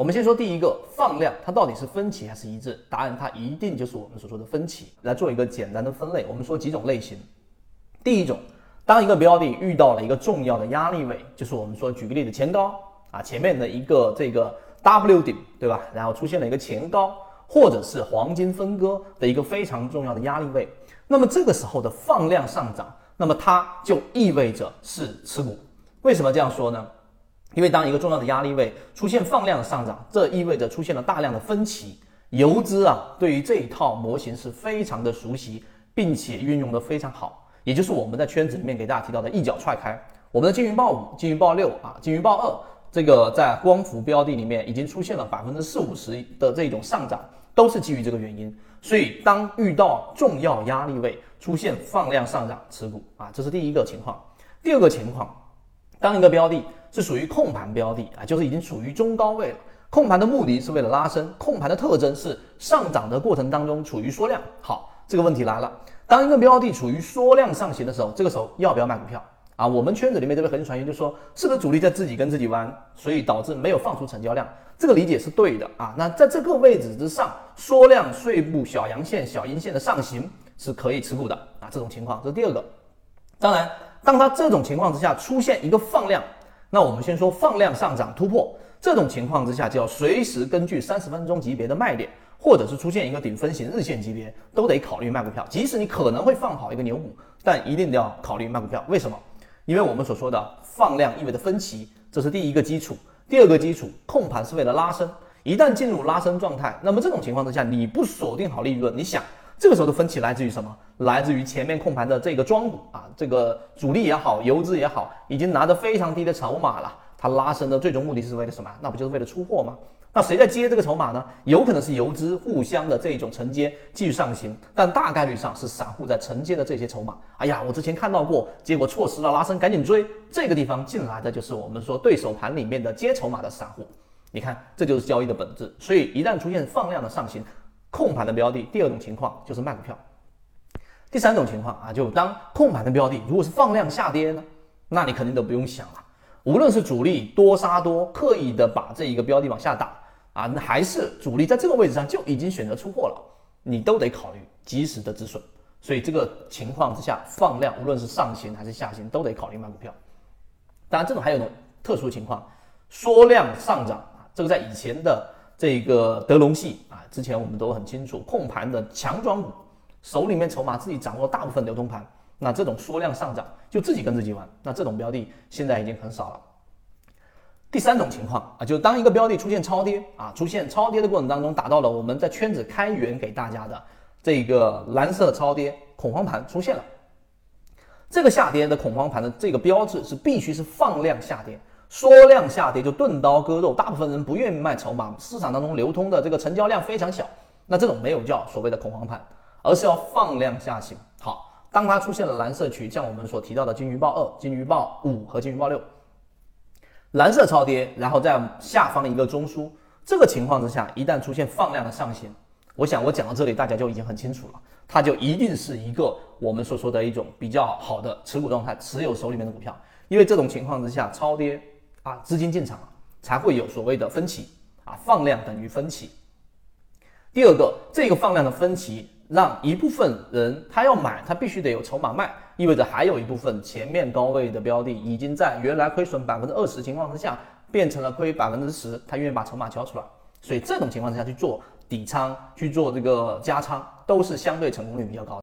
我们先说第一个放量，它到底是分歧还是一致？答案它一定就是我们所说的分歧。来做一个简单的分类，我们说几种类型。第一种，当一个标的遇到了一个重要的压力位，就是我们说举个例子，前高啊，前面的一个这个 W 顶，对吧？然后出现了一个前高，或者是黄金分割的一个非常重要的压力位，那么这个时候的放量上涨，那么它就意味着是持股。为什么这样说呢？因为当一个重要的压力位出现放量的上涨，这意味着出现了大量的分歧。游资啊，对于这一套模型是非常的熟悉，并且运用的非常好，也就是我们在圈子里面给大家提到的一脚踹开。我们的金云豹五、金云豹六啊、金云豹二，这个在光伏标的里面已经出现了百分之四五十的这种上涨，都是基于这个原因。所以当遇到重要压力位出现放量上涨，持股啊，这是第一个情况。第二个情况，当一个标的。是属于控盘标的啊，就是已经处于中高位了。控盘的目的是为了拉升，控盘的特征是上涨的过程当中处于缩量。好，这个问题来了，当一个标的处于缩量上行的时候，这个时候要不要卖股票啊？我们圈子里面这位恒传言就说，是不是主力在自己跟自己玩，所以导致没有放出成交量？这个理解是对的啊。那在这个位置之上，缩量碎步小阳线、小阴线的上行是可以持股的啊。这种情况这是第二个。当然，当它这种情况之下出现一个放量。那我们先说放量上涨突破这种情况之下，就要随时根据三十分钟级别的卖点，或者是出现一个顶分型日线级别，都得考虑卖股票。即使你可能会放好一个牛股，但一定要考虑卖股票。为什么？因为我们所说的放量意味着分歧，这是第一个基础。第二个基础，控盘是为了拉升，一旦进入拉升状态，那么这种情况之下，你不锁定好利润，你想？这个时候的分歧来自于什么？来自于前面控盘的这个庄股啊，这个主力也好，游资也好，已经拿着非常低的筹码了。它拉升的最终目的是为了什么？那不就是为了出货吗？那谁在接这个筹码呢？有可能是游资互相的这种承接继续上行，但大概率上是散户在承接的这些筹码。哎呀，我之前看到过，结果错失了拉升，赶紧追。这个地方进来的就是我们说对手盘里面的接筹码的散户。你看，这就是交易的本质。所以一旦出现放量的上行。控盘的标的，第二种情况就是卖股票。第三种情况啊，就当控盘的标的如果是放量下跌呢，那你肯定都不用想了。无论是主力多杀多，刻意的把这一个标的往下打啊，那还是主力在这个位置上就已经选择出货了，你都得考虑及时的止损。所以这个情况之下，放量无论是上行还是下行，都得考虑卖股票。当然，这种还有种特殊情况，缩量上涨啊，这个在以前的。这个德隆系啊，之前我们都很清楚，控盘的强庄股，手里面筹码自己掌握大部分流通盘，那这种缩量上涨就自己跟自己玩，那这种标的现在已经很少了。第三种情况啊，就是当一个标的出现超跌啊，出现超跌的过程当中，达到了我们在圈子开源给大家的这个蓝色超跌恐慌盘出现了，这个下跌的恐慌盘的这个标志是必须是放量下跌。缩量下跌就钝刀割肉，大部分人不愿意卖筹码，市场当中流通的这个成交量非常小，那这种没有叫所谓的恐慌盘，而是要放量下行。好，当它出现了蓝色区，像我们所提到的金鱼报二、金鱼报五和金鱼报六，蓝色超跌，然后在下方一个中枢，这个情况之下，一旦出现放量的上行，我想我讲到这里，大家就已经很清楚了，它就一定是一个我们所说的一种比较好的持股状态，持有手里面的股票，因为这种情况之下超跌。啊，资金进场才会有所谓的分歧啊，放量等于分歧。第二个，这个放量的分歧让一部分人他要买，他必须得有筹码卖，意味着还有一部分前面高位的标的已经在原来亏损百分之二十情况之下变成了亏百分之十，他愿意把筹码交出来，所以这种情况之下去做底仓、去做这个加仓，都是相对成功率比较高。